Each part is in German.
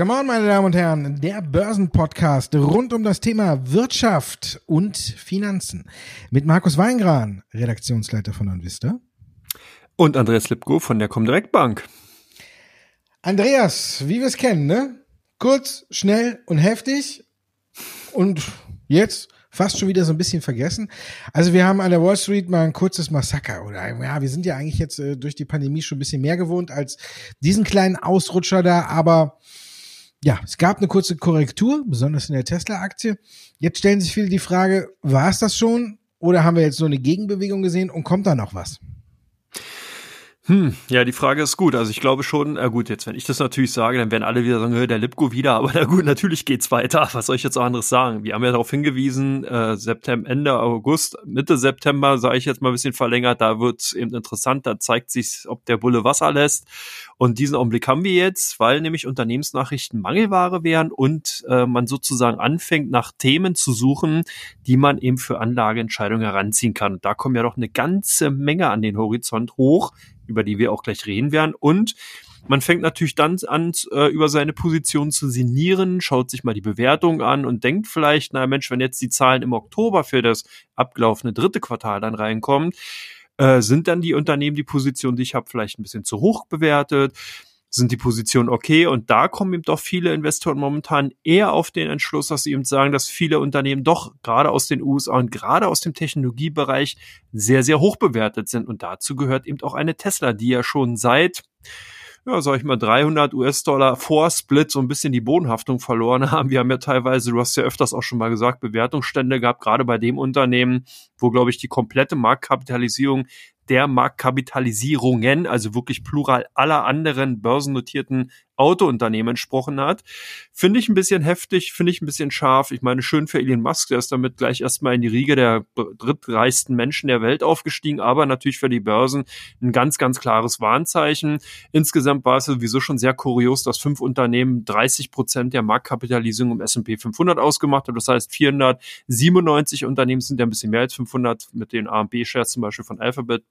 Come on, meine Damen und Herren, der Börsenpodcast rund um das Thema Wirtschaft und Finanzen mit Markus Weingran, Redaktionsleiter von Anvista. Und Andreas Lipko von der Comdirect Bank. Andreas, wie wir es kennen, ne? Kurz, schnell und heftig. Und jetzt fast schon wieder so ein bisschen vergessen. Also wir haben an der Wall Street mal ein kurzes Massaker oder ja, wir sind ja eigentlich jetzt äh, durch die Pandemie schon ein bisschen mehr gewohnt als diesen kleinen Ausrutscher da, aber ja, es gab eine kurze Korrektur, besonders in der Tesla-Aktie. Jetzt stellen sich viele die Frage, war es das schon oder haben wir jetzt so eine Gegenbewegung gesehen und kommt da noch was? Hm, ja, die Frage ist gut. Also ich glaube schon, äh gut, jetzt wenn ich das natürlich sage, dann werden alle wieder sagen, der Lipko wieder, aber na gut, natürlich geht's weiter. Was soll ich jetzt auch anderes sagen? Wir haben ja darauf hingewiesen, äh, September, Ende August, Mitte September, sage ich jetzt mal ein bisschen verlängert, da wird's eben interessant, da zeigt sich, ob der Bulle Wasser lässt. Und diesen Augenblick haben wir jetzt, weil nämlich Unternehmensnachrichten Mangelware wären und äh, man sozusagen anfängt, nach Themen zu suchen, die man eben für Anlageentscheidungen heranziehen kann. Und da kommen ja doch eine ganze Menge an den Horizont hoch, über die wir auch gleich reden werden. Und man fängt natürlich dann an, äh, über seine Position zu sinnieren, schaut sich mal die Bewertung an und denkt vielleicht, na Mensch, wenn jetzt die Zahlen im Oktober für das abgelaufene dritte Quartal dann reinkommen, äh, sind dann die Unternehmen, die Position, die ich habe, vielleicht ein bisschen zu hoch bewertet? Sind die Positionen okay? Und da kommen eben doch viele Investoren momentan eher auf den Entschluss, dass sie eben sagen, dass viele Unternehmen doch gerade aus den USA und gerade aus dem Technologiebereich sehr, sehr hoch bewertet sind. Und dazu gehört eben auch eine Tesla, die ja schon seit ja, sag ich mal, 300 US-Dollar vor Split so ein bisschen die Bodenhaftung verloren haben. Wir haben ja teilweise, du hast ja öfters auch schon mal gesagt, Bewertungsstände gehabt, gerade bei dem Unternehmen, wo, glaube ich, die komplette Marktkapitalisierung der Marktkapitalisierungen, also wirklich plural aller anderen börsennotierten Autounternehmen entsprochen hat. Finde ich ein bisschen heftig, finde ich ein bisschen scharf. Ich meine, schön für Elon Musk, der ist damit gleich erstmal in die Riege der drittreichsten Menschen der Welt aufgestiegen, aber natürlich für die Börsen ein ganz, ganz klares Warnzeichen. Insgesamt war es sowieso schon sehr kurios, dass fünf Unternehmen 30 Prozent der Marktkapitalisierung im S&P 500 ausgemacht haben. Das heißt, 497 Unternehmen sind ja ein bisschen mehr als 500 mit den A&B-Shares zum Beispiel von Alphabet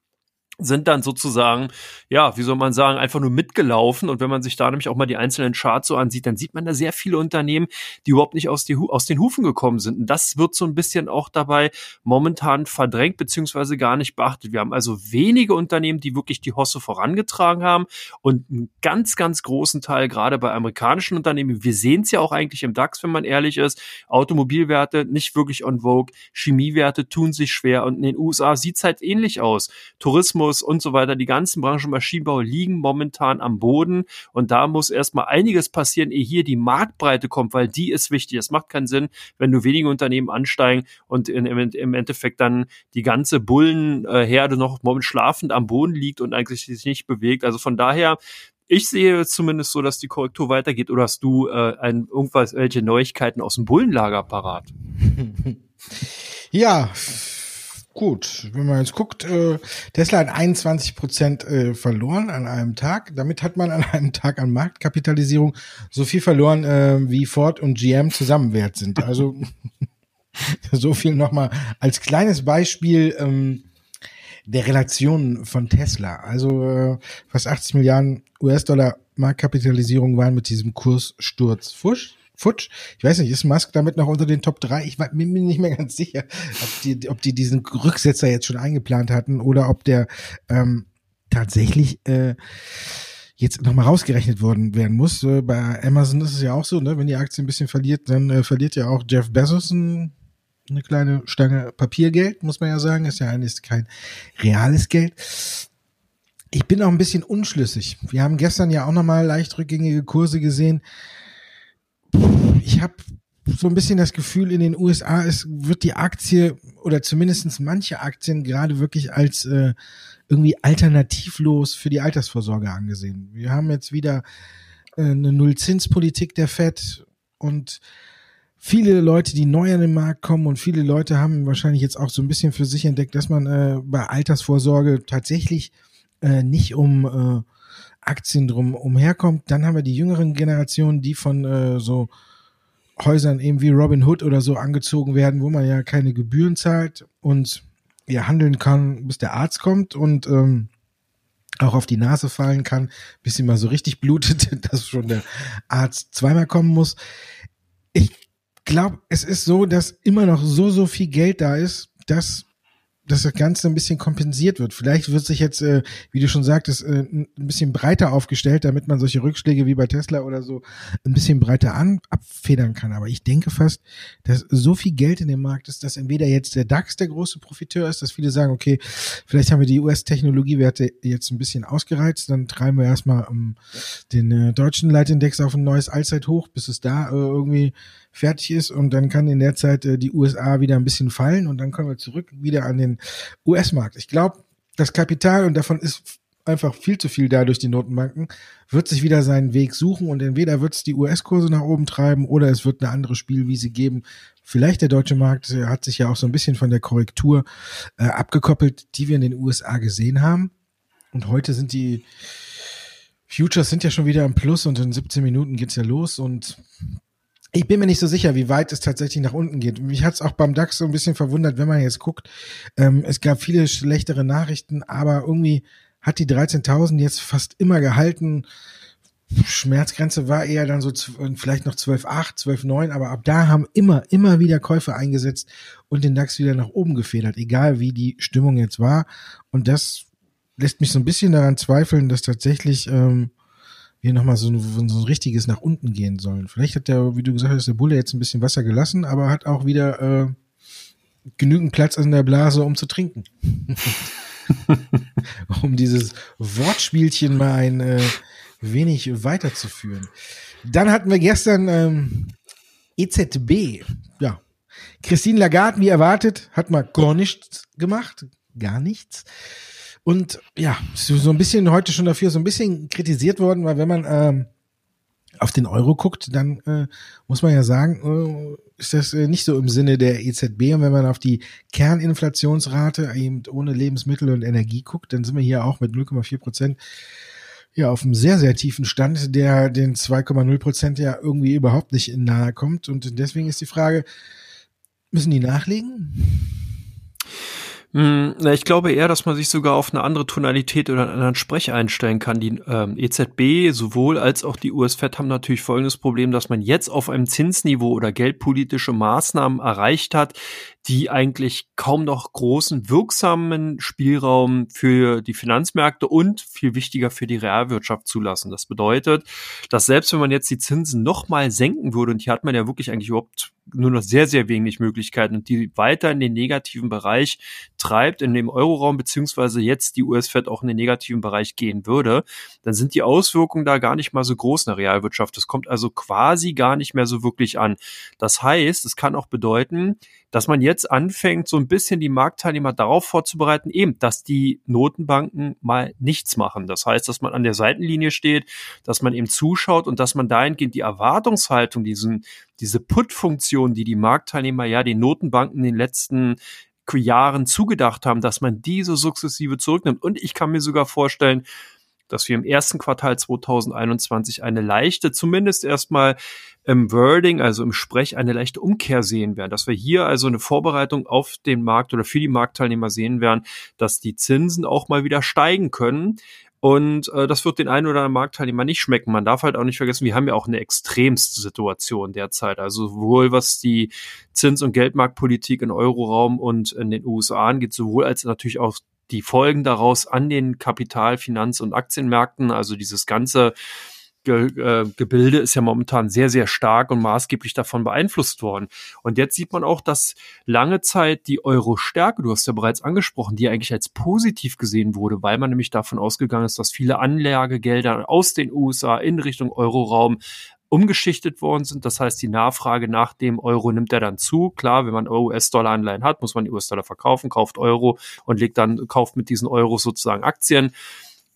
sind dann sozusagen, ja, wie soll man sagen, einfach nur mitgelaufen. Und wenn man sich da nämlich auch mal die einzelnen Charts so ansieht, dann sieht man da sehr viele Unternehmen, die überhaupt nicht aus, die, aus den Hufen gekommen sind. Und das wird so ein bisschen auch dabei momentan verdrängt beziehungsweise gar nicht beachtet. Wir haben also wenige Unternehmen, die wirklich die Hosse vorangetragen haben und einen ganz, ganz großen Teil gerade bei amerikanischen Unternehmen. Wir sehen es ja auch eigentlich im DAX, wenn man ehrlich ist. Automobilwerte nicht wirklich on vogue, Chemiewerte tun sich schwer und in den USA sieht es halt ähnlich aus. Tourismus Tourismus und so weiter, die ganzen Branchen Maschinenbau liegen momentan am Boden und da muss erstmal einiges passieren, ehe hier die Marktbreite kommt, weil die ist wichtig. Es macht keinen Sinn, wenn nur wenige Unternehmen ansteigen und in, im Endeffekt dann die ganze Bullenherde noch schlafend am Boden liegt und eigentlich sich nicht bewegt. Also von daher ich sehe zumindest so, dass die Korrektur weitergeht. Oder hast du äh, ein, irgendwas, welche Neuigkeiten aus dem Bullenlager parat? ja, Gut, wenn man jetzt guckt, äh, Tesla hat 21 Prozent äh, verloren an einem Tag. Damit hat man an einem Tag an Marktkapitalisierung so viel verloren, äh, wie Ford und GM zusammen wert sind. Also so viel nochmal als kleines Beispiel ähm, der Relation von Tesla. Also äh, fast 80 Milliarden US-Dollar Marktkapitalisierung waren mit diesem Kurssturz fusch futsch. Ich weiß nicht, ist Musk damit noch unter den Top 3? Ich bin mir nicht mehr ganz sicher, ob die, ob die diesen Rücksetzer jetzt schon eingeplant hatten oder ob der ähm, tatsächlich äh, jetzt nochmal rausgerechnet worden werden muss. Äh, bei Amazon ist es ja auch so, ne? wenn die Aktie ein bisschen verliert, dann äh, verliert ja auch Jeff Bezos ein, eine kleine Stange Papiergeld, muss man ja sagen. Ist ja eigentlich kein reales Geld. Ich bin auch ein bisschen unschlüssig. Wir haben gestern ja auch nochmal leicht rückgängige Kurse gesehen ich habe so ein bisschen das Gefühl, in den USA ist, wird die Aktie oder zumindestens manche Aktien gerade wirklich als äh, irgendwie alternativlos für die Altersvorsorge angesehen. Wir haben jetzt wieder äh, eine Nullzinspolitik der FED und viele Leute, die neu an den Markt kommen und viele Leute haben wahrscheinlich jetzt auch so ein bisschen für sich entdeckt, dass man äh, bei Altersvorsorge tatsächlich äh, nicht um äh, Aktien drum umherkommt. Dann haben wir die jüngeren Generationen, die von äh, so Häusern eben wie Robin Hood oder so angezogen werden, wo man ja keine Gebühren zahlt und ja handeln kann, bis der Arzt kommt und ähm, auch auf die Nase fallen kann, bis sie mal so richtig blutet, dass schon der Arzt zweimal kommen muss. Ich glaube, es ist so, dass immer noch so, so viel Geld da ist, dass dass das Ganze ein bisschen kompensiert wird. Vielleicht wird sich jetzt, äh, wie du schon sagtest, äh, ein bisschen breiter aufgestellt, damit man solche Rückschläge wie bei Tesla oder so ein bisschen breiter an, abfedern kann. Aber ich denke fast, dass so viel Geld in dem Markt ist, dass entweder jetzt der DAX der große Profiteur ist, dass viele sagen, okay, vielleicht haben wir die US-Technologiewerte jetzt ein bisschen ausgereizt, dann treiben wir erstmal um, den äh, deutschen Leitindex auf ein neues Allzeithoch, bis es da äh, irgendwie fertig ist und dann kann in der Zeit äh, die USA wieder ein bisschen fallen und dann kommen wir zurück wieder an den US-Markt. Ich glaube, das Kapital, und davon ist einfach viel zu viel da durch die Notenbanken, wird sich wieder seinen Weg suchen und entweder wird es die US-Kurse nach oben treiben oder es wird eine andere Spielwiese geben. Vielleicht der deutsche Markt äh, hat sich ja auch so ein bisschen von der Korrektur äh, abgekoppelt, die wir in den USA gesehen haben. Und heute sind die Futures sind ja schon wieder im Plus und in 17 Minuten geht's ja los und ich bin mir nicht so sicher, wie weit es tatsächlich nach unten geht. Mich hat es auch beim DAX so ein bisschen verwundert, wenn man jetzt guckt. Ähm, es gab viele schlechtere Nachrichten, aber irgendwie hat die 13.000 jetzt fast immer gehalten. Schmerzgrenze war eher dann so vielleicht noch 12,8, 12,9, aber ab da haben immer, immer wieder Käufe eingesetzt und den DAX wieder nach oben gefedert, egal wie die Stimmung jetzt war. Und das lässt mich so ein bisschen daran zweifeln, dass tatsächlich ähm, wir nochmal so ein, so ein richtiges nach unten gehen sollen. Vielleicht hat der, wie du gesagt hast, der Bulle jetzt ein bisschen Wasser gelassen, aber hat auch wieder äh, genügend Platz in der Blase, um zu trinken. um dieses Wortspielchen mal ein äh, wenig weiterzuführen. Dann hatten wir gestern ähm, EZB. Ja. Christine Lagarde, wie erwartet, hat mal gar nichts gemacht. Gar nichts. Und ja, so ein bisschen heute schon dafür so ein bisschen kritisiert worden, weil wenn man ähm, auf den Euro guckt, dann äh, muss man ja sagen, äh, ist das äh, nicht so im Sinne der EZB. Und wenn man auf die Kerninflationsrate eben ohne Lebensmittel und Energie guckt, dann sind wir hier auch mit 0,4 Prozent ja auf einem sehr, sehr tiefen Stand, der den 2,0 Prozent ja irgendwie überhaupt nicht nahe kommt. Und deswegen ist die Frage, müssen die nachlegen? Hm, na, ich glaube eher, dass man sich sogar auf eine andere Tonalität oder einen anderen Sprech einstellen kann. Die ähm, EZB sowohl als auch die US-Fed haben natürlich folgendes Problem, dass man jetzt auf einem Zinsniveau oder geldpolitische Maßnahmen erreicht hat, die eigentlich kaum noch großen wirksamen Spielraum für die Finanzmärkte und viel wichtiger für die Realwirtschaft zulassen. Das bedeutet, dass selbst wenn man jetzt die Zinsen noch mal senken würde, und hier hat man ja wirklich eigentlich überhaupt nur noch sehr, sehr wenig Möglichkeiten und die weiter in den negativen Bereich treibt, in dem Euroraum, beziehungsweise jetzt die US-Fed auch in den negativen Bereich gehen würde, dann sind die Auswirkungen da gar nicht mal so groß in der Realwirtschaft. Das kommt also quasi gar nicht mehr so wirklich an. Das heißt, es kann auch bedeuten, dass man jetzt anfängt, so ein bisschen die Marktteilnehmer darauf vorzubereiten, eben, dass die Notenbanken mal nichts machen. Das heißt, dass man an der Seitenlinie steht, dass man eben zuschaut und dass man dahingehend die Erwartungshaltung, diesen, diese Put-Funktion, die die Marktteilnehmer ja den Notenbanken in den letzten Jahren zugedacht haben, dass man diese sukzessive zurücknimmt. Und ich kann mir sogar vorstellen, dass wir im ersten Quartal 2021 eine leichte, zumindest erstmal im Wording, also im Sprech, eine leichte Umkehr sehen werden. Dass wir hier also eine Vorbereitung auf den Markt oder für die Marktteilnehmer sehen werden, dass die Zinsen auch mal wieder steigen können. Und äh, das wird den einen oder anderen Marktteilnehmer nicht schmecken. Man darf halt auch nicht vergessen, wir haben ja auch eine extremste Situation derzeit. Also sowohl was die Zins- und Geldmarktpolitik in Euroraum und in den USA angeht, sowohl als natürlich auch die Folgen daraus an den Kapital-, Finanz- und Aktienmärkten, also dieses ganze Äh, Gebilde ist ja momentan sehr, sehr stark und maßgeblich davon beeinflusst worden. Und jetzt sieht man auch, dass lange Zeit die Euro-Stärke, du hast ja bereits angesprochen, die eigentlich als positiv gesehen wurde, weil man nämlich davon ausgegangen ist, dass viele Anlagegelder aus den USA in Richtung Euroraum umgeschichtet worden sind. Das heißt, die Nachfrage nach dem Euro nimmt er dann zu. Klar, wenn man US-Dollar-Anleihen hat, muss man US-Dollar verkaufen, kauft Euro und legt dann, kauft mit diesen Euros sozusagen Aktien.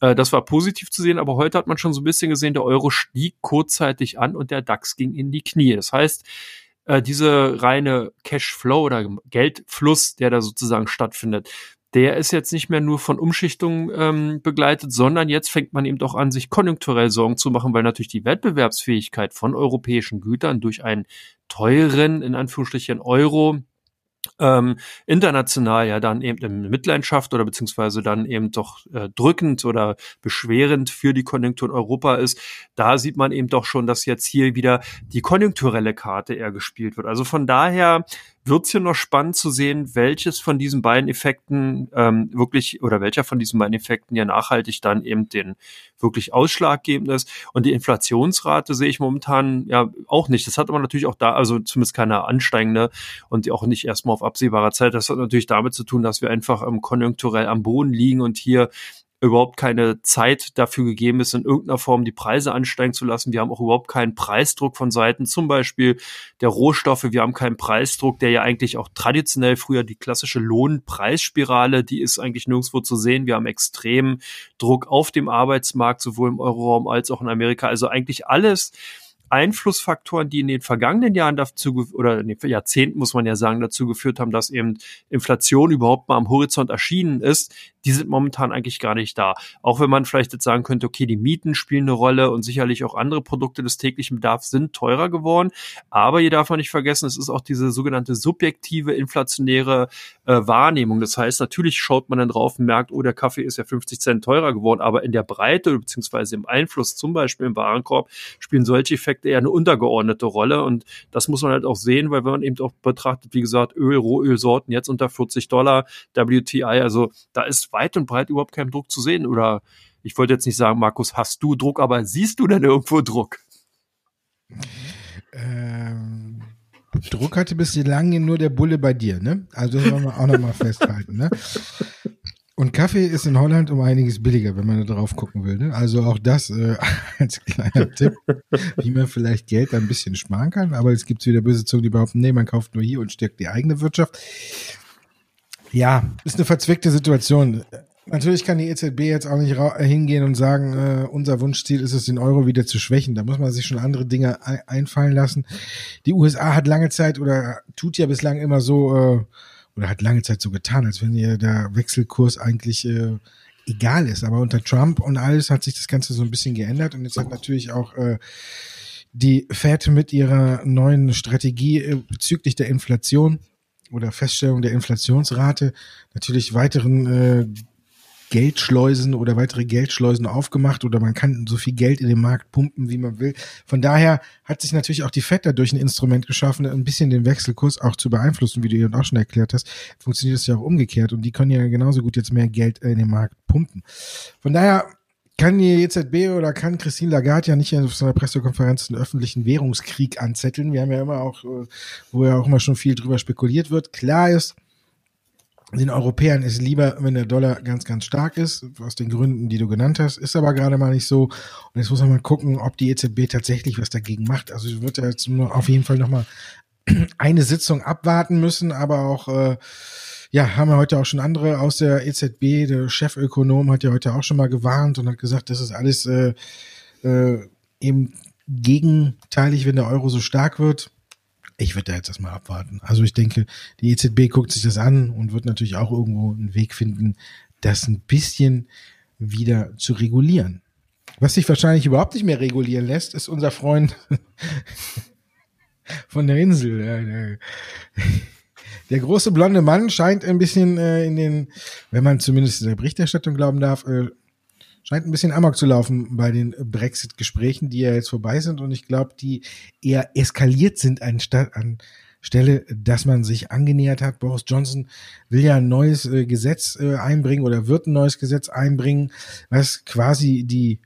Äh, das war positiv zu sehen, aber heute hat man schon so ein bisschen gesehen, der Euro stieg kurzzeitig an und der DAX ging in die Knie. Das heißt, äh, diese reine Cashflow oder Geldfluss, der da sozusagen stattfindet, der ist jetzt nicht mehr nur von Umschichtungen ähm, begleitet, sondern jetzt fängt man eben doch an, sich konjunkturell Sorgen zu machen, weil natürlich die Wettbewerbsfähigkeit von europäischen Gütern durch einen teuren, in Anführungsstrichen, Euro ähm, international ja dann eben in Mitleidenschaft oder beziehungsweise dann eben doch äh, drückend oder beschwerend für die Konjunktur in Europa ist, da sieht man eben doch schon, dass jetzt hier wieder die konjunkturelle Karte eher gespielt wird. Also von daher wird es hier noch spannend zu sehen, welches von diesen beiden Effekten ähm, wirklich oder welcher von diesen beiden Effekten ja nachhaltig dann eben den wirklich ausschlaggebend ist. Und die Inflationsrate sehe ich momentan ja auch nicht. Das hat aber natürlich auch da, also zumindest keine ansteigende und auch nicht erstmal auf absehbarer Zeit. Das hat natürlich damit zu tun, dass wir einfach ähm, konjunkturell am Boden liegen und hier überhaupt keine Zeit dafür gegeben ist, in irgendeiner Form die Preise ansteigen zu lassen. Wir haben auch überhaupt keinen Preisdruck von Seiten zum Beispiel der Rohstoffe. Wir haben keinen Preisdruck, der ja eigentlich auch traditionell früher die klassische Lohnpreisspirale, die ist eigentlich nirgendwo zu sehen. Wir haben extremen Druck auf dem Arbeitsmarkt, sowohl im Euroraum als auch in Amerika. Also eigentlich alles, Einflussfaktoren, die in den vergangenen Jahren dazu oder in den Jahrzehnten muss man ja sagen dazu geführt haben, dass eben Inflation überhaupt mal am Horizont erschienen ist, die sind momentan eigentlich gar nicht da. Auch wenn man vielleicht jetzt sagen könnte, okay, die Mieten spielen eine Rolle und sicherlich auch andere Produkte des täglichen Bedarfs sind teurer geworden. Aber hier darf man nicht vergessen, es ist auch diese sogenannte subjektive inflationäre äh, Wahrnehmung. Das heißt, natürlich schaut man dann drauf und merkt, oh, der Kaffee ist ja 50 Cent teurer geworden, aber in der Breite beziehungsweise im Einfluss, zum Beispiel im Warenkorb, spielen solche Effekte eher eine untergeordnete Rolle. Und das muss man halt auch sehen, weil wenn man eben auch betrachtet, wie gesagt, Öl, Rohölsorten jetzt unter 40 Dollar, WTI, also da ist weit und breit überhaupt kein Druck zu sehen. Oder ich wollte jetzt nicht sagen, Markus, hast du Druck, aber siehst du denn irgendwo Druck? Ähm, Druck hatte bislang nur der Bulle bei dir, ne? Also das wollen wir auch nochmal festhalten, ne? Und Kaffee ist in Holland um einiges billiger, wenn man da drauf gucken will. Ne? Also auch das äh, als kleiner Tipp, wie man vielleicht Geld ein bisschen sparen kann. Aber es gibt wieder böse Zungen, die behaupten, nee, man kauft nur hier und stärkt die eigene Wirtschaft. Ja, ist eine verzwickte Situation. Natürlich kann die EZB jetzt auch nicht hingehen und sagen, äh, unser Wunschziel ist es, den Euro wieder zu schwächen. Da muss man sich schon andere Dinge einfallen lassen. Die USA hat lange Zeit oder tut ja bislang immer so, äh, oder hat lange Zeit so getan, als wenn ihr der Wechselkurs eigentlich äh, egal ist. Aber unter Trump und alles hat sich das Ganze so ein bisschen geändert und jetzt hat natürlich auch äh, die Fed mit ihrer neuen Strategie äh, bezüglich der Inflation oder Feststellung der Inflationsrate natürlich weiteren äh, Geldschleusen oder weitere Geldschleusen aufgemacht oder man kann so viel Geld in den Markt pumpen, wie man will. Von daher hat sich natürlich auch die FED dadurch ein Instrument geschaffen, ein bisschen den Wechselkurs auch zu beeinflussen, wie du eben auch schon erklärt hast. Funktioniert das ja auch umgekehrt und die können ja genauso gut jetzt mehr Geld in den Markt pumpen. Von daher kann die EZB oder kann Christine Lagarde ja nicht auf so einer Pressekonferenz einen öffentlichen Währungskrieg anzetteln. Wir haben ja immer auch, äh, wo ja auch immer schon viel drüber spekuliert wird. Klar ist, den Europäern ist lieber, wenn der Dollar ganz, ganz stark ist, aus den Gründen, die du genannt hast, ist aber gerade mal nicht so. Und jetzt muss man mal gucken, ob die EZB tatsächlich was dagegen macht. Also ich würde jetzt nur auf jeden Fall nochmal eine Sitzung abwarten müssen, aber auch äh, ja, haben wir heute auch schon andere aus der EZB. Der Chefökonom hat ja heute auch schon mal gewarnt und hat gesagt, das ist alles äh, äh, eben gegenteilig, wenn der Euro so stark wird. Ich würde da jetzt erstmal abwarten. Also ich denke, die EZB guckt sich das an und wird natürlich auch irgendwo einen Weg finden, das ein bisschen wieder zu regulieren. Was sich wahrscheinlich überhaupt nicht mehr regulieren lässt, ist unser Freund von der Insel. Der große blonde Mann scheint ein bisschen äh, in den, wenn man zumindest der Berichterstattung glauben darf, äh, scheint ein bisschen amok zu laufen bei den Brexit-Gesprächen, die ja jetzt vorbei sind und ich glaube, die eher eskaliert sind anstatt an Stelle, dass man sich angenähert hat. Boris Johnson will ja ein neues äh, Gesetz äh, einbringen oder wird ein neues Gesetz einbringen, was quasi die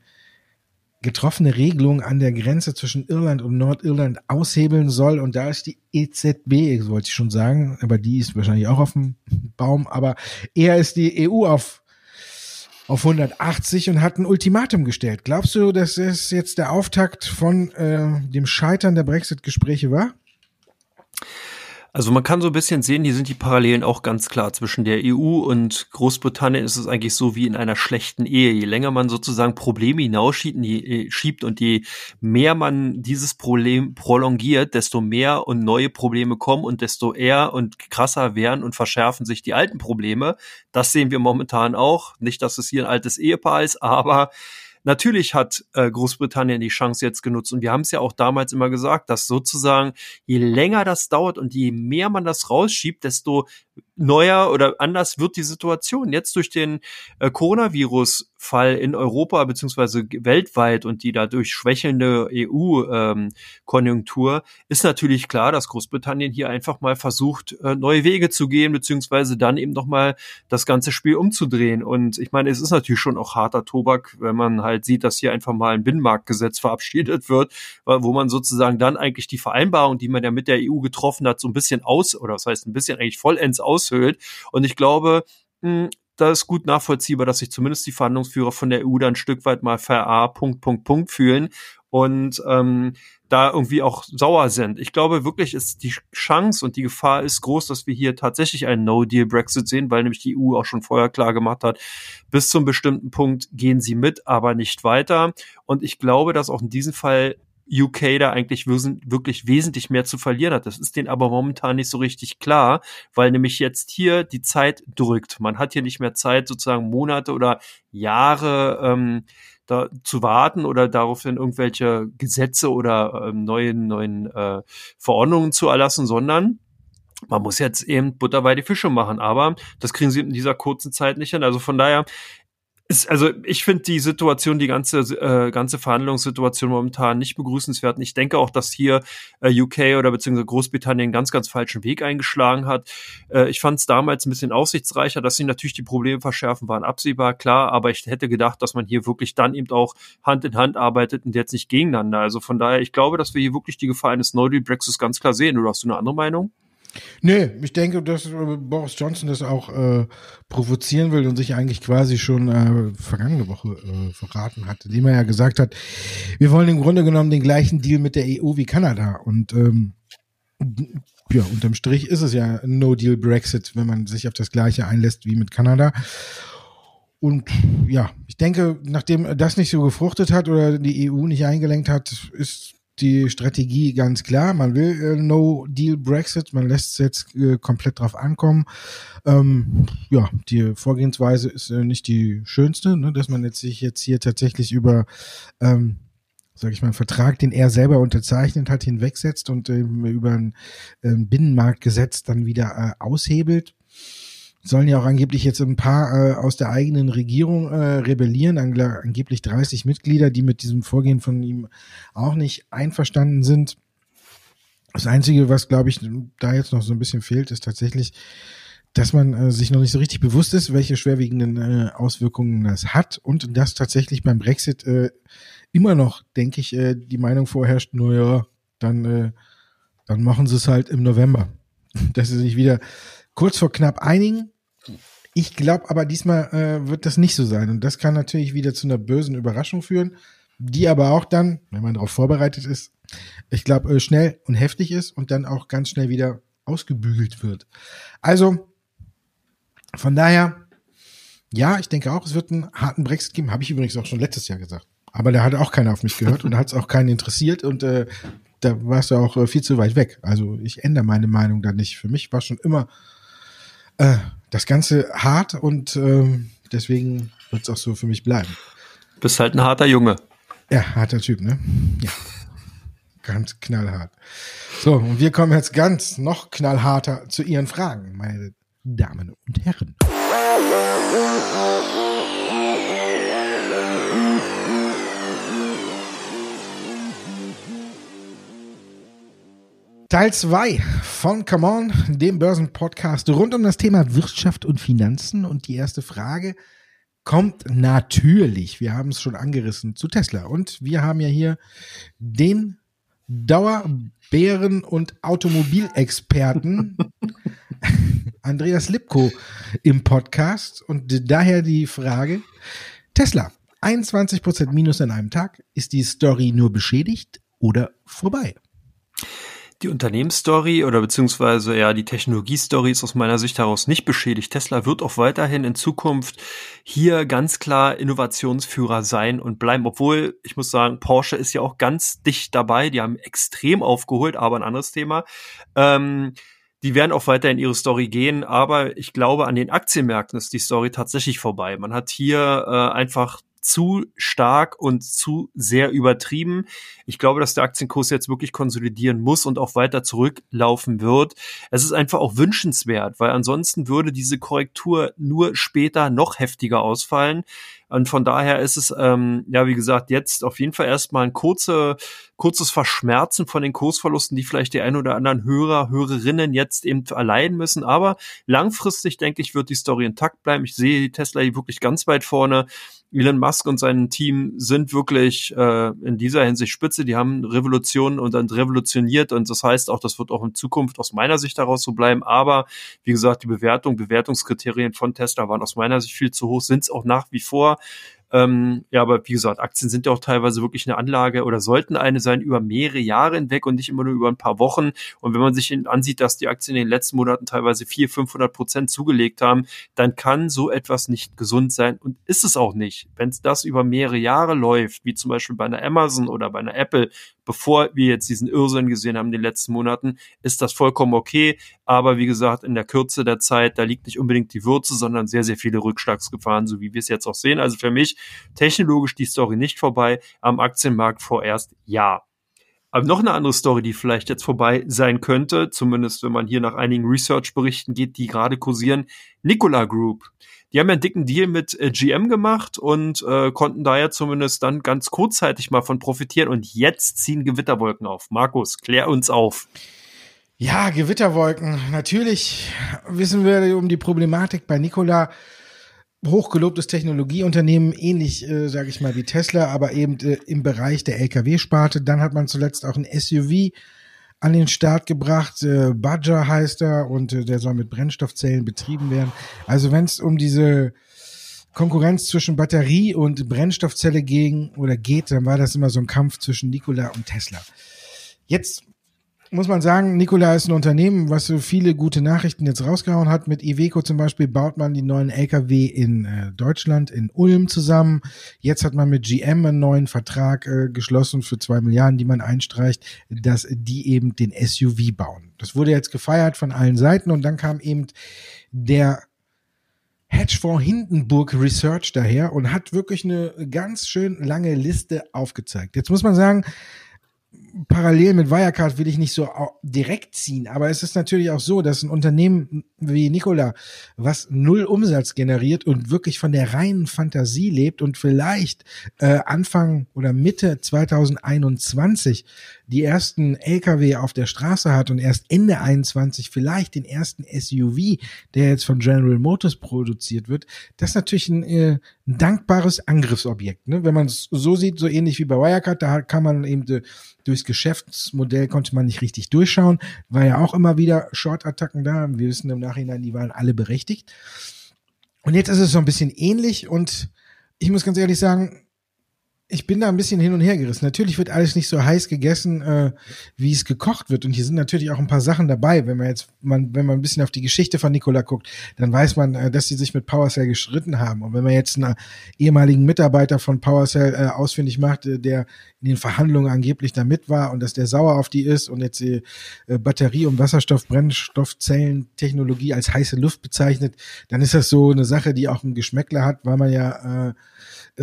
getroffene Regelung an der Grenze zwischen Irland und Nordirland aushebeln soll. Und da ist die EZB, wollte ich schon sagen, aber die ist wahrscheinlich auch auf dem Baum, aber eher ist die EU auf auf 180 und hat ein Ultimatum gestellt. Glaubst du, dass es jetzt der Auftakt von äh, dem Scheitern der Brexit-Gespräche war? Also man kann so ein bisschen sehen, hier sind die Parallelen auch ganz klar zwischen der EU und Großbritannien ist es eigentlich so wie in einer schlechten Ehe. Je länger man sozusagen Probleme hinausschiebt äh, und je mehr man dieses Problem prolongiert, desto mehr und neue Probleme kommen und desto eher und krasser werden und verschärfen sich die alten Probleme. Das sehen wir momentan auch. Nicht, dass es hier ein altes Ehepaar ist, aber natürlich hat äh, Großbritannien die Chance jetzt genutzt und wir haben es ja auch damals immer gesagt, dass sozusagen je länger das dauert und je mehr man das rausschiebt, desto neuer oder anders wird die Situation. Jetzt durch den äh, Coronavirus-Fall in Europa beziehungsweise weltweit und die dadurch schwächelnde EU-Konjunktur ähm, ist natürlich klar, dass Großbritannien hier einfach mal versucht, äh, neue Wege zu gehen, beziehungsweise dann eben nochmal das ganze Spiel umzudrehen. Und ich meine, es ist natürlich schon auch harter Tobak, wenn man halt sieht, dass hier einfach mal ein Binnenmarktgesetz verabschiedet wird, wo man sozusagen dann eigentlich die Vereinbarung, die man ja mit der EU getroffen hat, so ein bisschen aus, oder das heißt ein bisschen eigentlich vollends aushöhlt. Und ich glaube, hm, da ist gut nachvollziehbar, dass sich zumindest die Verhandlungsführer von der EU da ein Stück weit mal ver Punkt, Punkt, Punkt fühlen und ähm, da irgendwie auch sauer sind. Ich glaube wirklich, ist die Chance und die Gefahr ist groß, dass wir hier tatsächlich einen No-Deal-Brexit sehen, weil nämlich die EU auch schon vorher klar gemacht hat, bis zum bestimmten Punkt gehen sie mit, aber nicht weiter. Und ich glaube, dass auch in diesem Fall UK da eigentlich wirklich wesentlich mehr zu verlieren hat. Das ist denen aber momentan nicht so richtig klar, weil nämlich jetzt hier die Zeit drückt. Man hat hier nicht mehr Zeit, sozusagen Monate oder Jahre ähm, da zu warten oder daraufhin irgendwelche Gesetze oder ähm, neuen neuen äh, Verordnungen zu erlassen, sondern man muss jetzt eben Butter bei die Fische machen, aber das kriegen sie in dieser kurzen Zeit nicht hin. Also von daher, ist, also ich finde die Situation, die ganze äh, ganze Verhandlungssituation momentan nicht begrüßenswert. Und ich denke auch, dass hier äh, UK oder beziehungsweise Großbritannien einen ganz, ganz falschen Weg eingeschlagen hat. Äh, ich fand es damals ein bisschen aussichtsreicher, dass sie natürlich die Probleme verschärfen, waren absehbar, klar, aber ich hätte gedacht, dass man hier wirklich dann eben auch Hand in Hand arbeitet und jetzt nicht gegeneinander. Also von daher, ich glaube, dass wir hier wirklich die Gefahr eines No-Deal-Brexits ganz klar sehen. Oder hast du eine andere Meinung? Nee, ich denke, dass äh, Boris Johnson das auch äh, provozieren will und sich eigentlich quasi schon äh, vergangene Woche äh, verraten hat, indem er ja gesagt hat, wir wollen im Grunde genommen den gleichen Deal mit der EU wie Kanada. Und ähm, ja, unterm Strich ist es ja ein No-Deal-Brexit, wenn man sich auf das gleiche einlässt wie mit Kanada. Und ja, ich denke, nachdem das nicht so gefruchtet hat oder die EU nicht eingelenkt hat, ist die Strategie ganz klar. Man will äh, No Deal Brexit. Man lässt es jetzt äh, komplett drauf ankommen. Ähm, ja, die Vorgehensweise ist äh, nicht die schönste, ne, dass man jetzt sich jetzt hier tatsächlich über, ähm, sag ich mal, einen Vertrag, den er selber unterzeichnet hat, hinwegsetzt und äh, über ein äh, Binnenmarktgesetz dann wieder äh, aushebelt sollen ja auch angeblich jetzt ein paar äh, aus der eigenen Regierung äh, rebellieren, angeblich 30 Mitglieder, die mit diesem Vorgehen von ihm auch nicht einverstanden sind. Das Einzige, was, glaube ich, da jetzt noch so ein bisschen fehlt, ist tatsächlich, dass man äh, sich noch nicht so richtig bewusst ist, welche schwerwiegenden äh, Auswirkungen das hat und dass tatsächlich beim Brexit äh, immer noch, denke ich, äh, die Meinung vorherrscht, nur ja, dann, äh, dann machen sie es halt im November. Dass sie sich wieder kurz vor knapp einigen ich glaube aber diesmal äh, wird das nicht so sein. Und das kann natürlich wieder zu einer bösen Überraschung führen, die aber auch dann, wenn man darauf vorbereitet ist, ich glaube, äh, schnell und heftig ist und dann auch ganz schnell wieder ausgebügelt wird. Also, von daher, ja, ich denke auch, es wird einen harten Brexit geben. Habe ich übrigens auch schon letztes Jahr gesagt. Aber da hat auch keiner auf mich gehört und da hat es auch keinen interessiert und äh, da warst du auch äh, viel zu weit weg. Also ich ändere meine Meinung da nicht. Für mich war schon immer äh, das Ganze hart und ähm, deswegen wird es auch so für mich bleiben. Bist halt ein harter Junge. Ja, harter Typ, ne? Ja. Ganz knallhart. So, und wir kommen jetzt ganz noch knallharter zu Ihren Fragen, meine Damen und Herren. Teil 2 von Come On, dem Börsenpodcast rund um das Thema Wirtschaft und Finanzen. Und die erste Frage kommt natürlich, wir haben es schon angerissen, zu Tesla. Und wir haben ja hier den Dauerbären- und Automobilexperten Andreas Lipko im Podcast. Und daher die Frage, Tesla, 21% Minus an einem Tag. Ist die Story nur beschädigt oder vorbei? Die Unternehmensstory oder beziehungsweise ja die Technologiestory ist aus meiner Sicht heraus nicht beschädigt. Tesla wird auch weiterhin in Zukunft hier ganz klar Innovationsführer sein und bleiben. Obwohl, ich muss sagen, Porsche ist ja auch ganz dicht dabei. Die haben extrem aufgeholt, aber ein anderes Thema. Ähm, die werden auch weiter in ihre Story gehen, aber ich glaube, an den Aktienmärkten ist die Story tatsächlich vorbei. Man hat hier äh, einfach zu stark und zu sehr übertrieben. Ich glaube, dass der Aktienkurs jetzt wirklich konsolidieren muss und auch weiter zurücklaufen wird. Es ist einfach auch wünschenswert, weil ansonsten würde diese Korrektur nur später noch heftiger ausfallen. Und von daher ist es, ähm, ja, wie gesagt, jetzt auf jeden Fall erstmal ein kurze, kurzes Verschmerzen von den Kursverlusten, die vielleicht die ein oder anderen Hörer, Hörerinnen jetzt eben erleiden müssen. Aber langfristig, denke ich, wird die Story intakt bleiben. Ich sehe die Tesla hier wirklich ganz weit vorne. Elon Musk und sein Team sind wirklich äh, in dieser Hinsicht spitze. Die haben Revolutionen und dann revolutioniert und das heißt auch, das wird auch in Zukunft aus meiner Sicht daraus so bleiben. Aber wie gesagt, die Bewertung, Bewertungskriterien von Tesla waren aus meiner Sicht viel zu hoch, sind es auch nach wie vor. Ähm, ja, aber wie gesagt, Aktien sind ja auch teilweise wirklich eine Anlage oder sollten eine sein über mehrere Jahre hinweg und nicht immer nur über ein paar Wochen. Und wenn man sich ansieht, dass die Aktien in den letzten Monaten teilweise 400, 500 Prozent zugelegt haben, dann kann so etwas nicht gesund sein und ist es auch nicht. Wenn das über mehrere Jahre läuft, wie zum Beispiel bei einer Amazon oder bei einer Apple, bevor wir jetzt diesen Irrsinn gesehen haben in den letzten Monaten, ist das vollkommen okay. Aber wie gesagt, in der Kürze der Zeit, da liegt nicht unbedingt die Würze, sondern sehr, sehr viele Rückschlagsgefahren, so wie wir es jetzt auch sehen. Also für mich technologisch die Story nicht vorbei, am Aktienmarkt vorerst ja. Aber noch eine andere Story, die vielleicht jetzt vorbei sein könnte, zumindest wenn man hier nach einigen Research-Berichten geht, die gerade kursieren, Nikola Group. Die haben ja einen dicken Deal mit äh, GM gemacht und äh, konnten da ja zumindest dann ganz kurzzeitig mal von profitieren und jetzt ziehen Gewitterwolken auf. Markus, klär uns auf. Ja, Gewitterwolken. Natürlich wissen wir um die Problematik bei Nikola. Hochgelobtes Technologieunternehmen, ähnlich, äh, sage ich mal, wie Tesla, aber eben äh, im Bereich der Lkw-Sparte. Dann hat man zuletzt auch ein SUV an den Start gebracht. Äh, Badger heißt er und äh, der soll mit Brennstoffzellen betrieben werden. Also wenn es um diese Konkurrenz zwischen Batterie und Brennstoffzelle ging oder geht, dann war das immer so ein Kampf zwischen Nikola und Tesla. Jetzt muss man sagen, Nikola ist ein Unternehmen, was so viele gute Nachrichten jetzt rausgehauen hat. Mit Iveco zum Beispiel baut man die neuen Lkw in äh, Deutschland, in Ulm zusammen. Jetzt hat man mit GM einen neuen Vertrag äh, geschlossen für zwei Milliarden, die man einstreicht, dass die eben den SUV bauen. Das wurde jetzt gefeiert von allen Seiten und dann kam eben der Hedgefonds Hindenburg Research daher und hat wirklich eine ganz schön lange Liste aufgezeigt. Jetzt muss man sagen, parallel mit Wirecard will ich nicht so direkt ziehen, aber es ist natürlich auch so, dass ein Unternehmen wie Nikola, was null Umsatz generiert und wirklich von der reinen Fantasie lebt und vielleicht äh, Anfang oder Mitte 2021 die ersten LKW auf der Straße hat und erst Ende 21 vielleicht den ersten SUV, der jetzt von General Motors produziert wird, das ist natürlich ein, äh, ein dankbares Angriffsobjekt. Ne? Wenn man es so sieht, so ähnlich wie bei Wirecard, da kann man eben äh, durchs Geschäftsmodell konnte man nicht richtig durchschauen, war ja auch immer wieder Short-Attacken da. Wir wissen im Nachhinein, die waren alle berechtigt. Und jetzt ist es so ein bisschen ähnlich und ich muss ganz ehrlich sagen, ich bin da ein bisschen hin und her gerissen. Natürlich wird alles nicht so heiß gegessen, äh, wie es gekocht wird. Und hier sind natürlich auch ein paar Sachen dabei. Wenn man jetzt, man, wenn man ein bisschen auf die Geschichte von Nikola guckt, dann weiß man, äh, dass sie sich mit PowerCell geschritten haben. Und wenn man jetzt einen ehemaligen Mitarbeiter von PowerCell äh, ausfindig macht, äh, der in den Verhandlungen angeblich da mit war und dass der sauer auf die ist und jetzt die äh, Batterie- und Wasserstoff-Brennstoffzellentechnologie als heiße Luft bezeichnet, dann ist das so eine Sache, die auch ein Geschmäckler hat, weil man ja äh,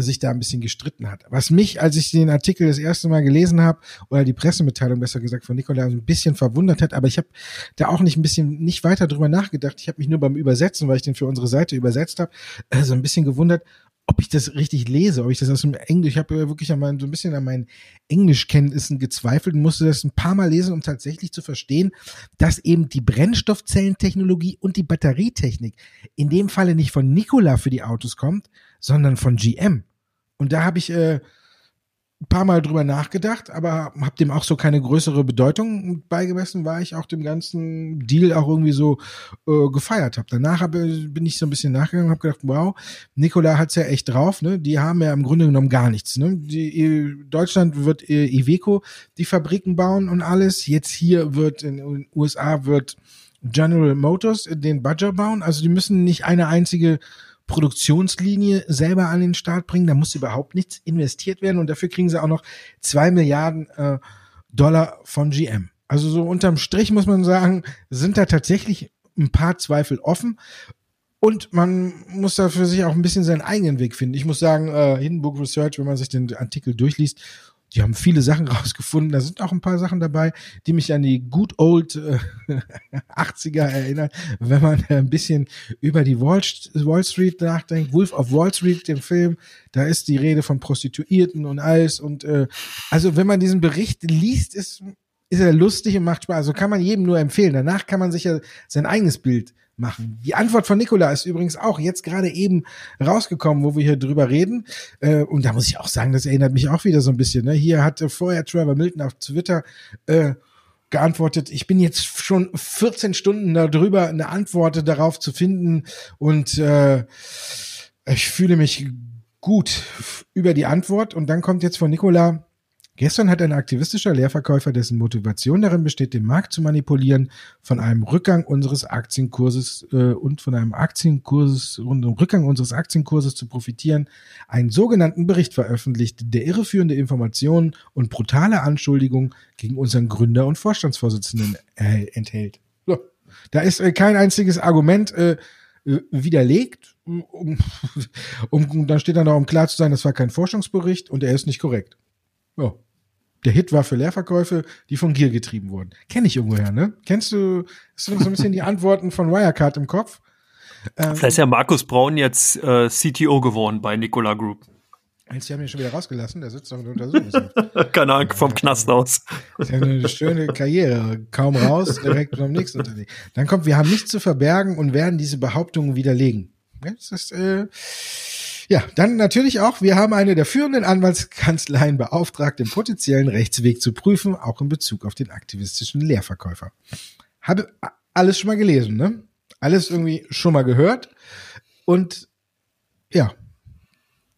sich da ein bisschen gestritten hat. Was mich, als ich den Artikel das erste Mal gelesen habe, oder die Pressemitteilung besser gesagt von Nikola, ein bisschen verwundert hat, aber ich habe da auch nicht ein bisschen nicht weiter drüber nachgedacht. Ich habe mich nur beim Übersetzen, weil ich den für unsere Seite übersetzt habe, äh, so ein bisschen gewundert, ob ich das richtig lese, ob ich das aus dem Englisch, ich habe wirklich an mein, so ein bisschen an meinen Englischkenntnissen gezweifelt musste das ein paar Mal lesen, um tatsächlich zu verstehen, dass eben die Brennstoffzellentechnologie und die Batterietechnik in dem Falle nicht von Nikola für die Autos kommt, sondern von GM. Und da habe ich äh, ein paar Mal drüber nachgedacht, aber habe dem auch so keine größere Bedeutung beigemessen, weil ich auch dem ganzen Deal auch irgendwie so äh, gefeiert habe. Danach hab, bin ich so ein bisschen nachgegangen und habe gedacht, wow, Nikola hat's ja echt drauf, ne? Die haben ja im Grunde genommen gar nichts, ne? Die, Deutschland wird äh, Iveco die Fabriken bauen und alles. Jetzt hier wird in den USA wird General Motors den Badger bauen. Also die müssen nicht eine einzige Produktionslinie selber an den Start bringen. Da muss überhaupt nichts investiert werden und dafür kriegen sie auch noch zwei Milliarden äh, Dollar von GM. Also so unterm Strich muss man sagen, sind da tatsächlich ein paar Zweifel offen. Und man muss da für sich auch ein bisschen seinen eigenen Weg finden. Ich muss sagen, äh, Hindenburg Research, wenn man sich den Artikel durchliest, die haben viele Sachen rausgefunden. Da sind auch ein paar Sachen dabei, die mich an die good old äh, 80er erinnern, wenn man ein bisschen über die Wall, Wall Street nachdenkt. Wolf of Wall Street, dem Film, da ist die Rede von Prostituierten und alles. Und äh, also wenn man diesen Bericht liest, ist, ist er lustig und macht Spaß. Also kann man jedem nur empfehlen. Danach kann man sich ja sein eigenes Bild machen. Die Antwort von Nikola ist übrigens auch jetzt gerade eben rausgekommen, wo wir hier drüber reden. Äh, und da muss ich auch sagen, das erinnert mich auch wieder so ein bisschen. Ne? Hier hatte vorher Trevor Milton auf Twitter äh, geantwortet, ich bin jetzt schon 14 Stunden darüber, eine Antwort darauf zu finden und äh, ich fühle mich gut über die Antwort. Und dann kommt jetzt von Nikola, Gestern hat ein aktivistischer Leerverkäufer, dessen Motivation darin besteht, den Markt zu manipulieren, von einem Rückgang unseres Aktienkurses äh, und von einem Aktienkurses und einem Rückgang unseres Aktienkurses zu profitieren, einen sogenannten Bericht veröffentlicht, der irreführende Informationen und brutale Anschuldigungen gegen unseren Gründer und Vorstandsvorsitzenden äh, enthält. So. Da ist äh, kein einziges Argument äh, äh widerlegt, um, um, dann steht dann noch, um klar zu sein, das war kein Forschungsbericht und er ist nicht korrekt. Ja. Der Hit war für Leerverkäufe, die von Gier getrieben wurden. Kenne ich irgendwoher, ne? Kennst du hast du so ein bisschen die Antworten von Wirecard im Kopf? Ähm, Vielleicht ist ja Markus Braun jetzt äh, CTO geworden bei Nikola Group. Jetzt, die haben ihn schon wieder rausgelassen, der sitzt doch in der Untersuchungshaft. Keine Ahnung, vom Knast aus. Ist ja eine schöne Karriere. Kaum raus, direkt beim nächsten Unternehmen. Dann kommt, wir haben nichts zu verbergen und werden diese Behauptungen widerlegen. Das ist, äh, ja, dann natürlich auch, wir haben eine der führenden Anwaltskanzleien beauftragt, den potenziellen Rechtsweg zu prüfen, auch in Bezug auf den aktivistischen Leerverkäufer. Habe alles schon mal gelesen, ne? Alles irgendwie schon mal gehört. Und ja,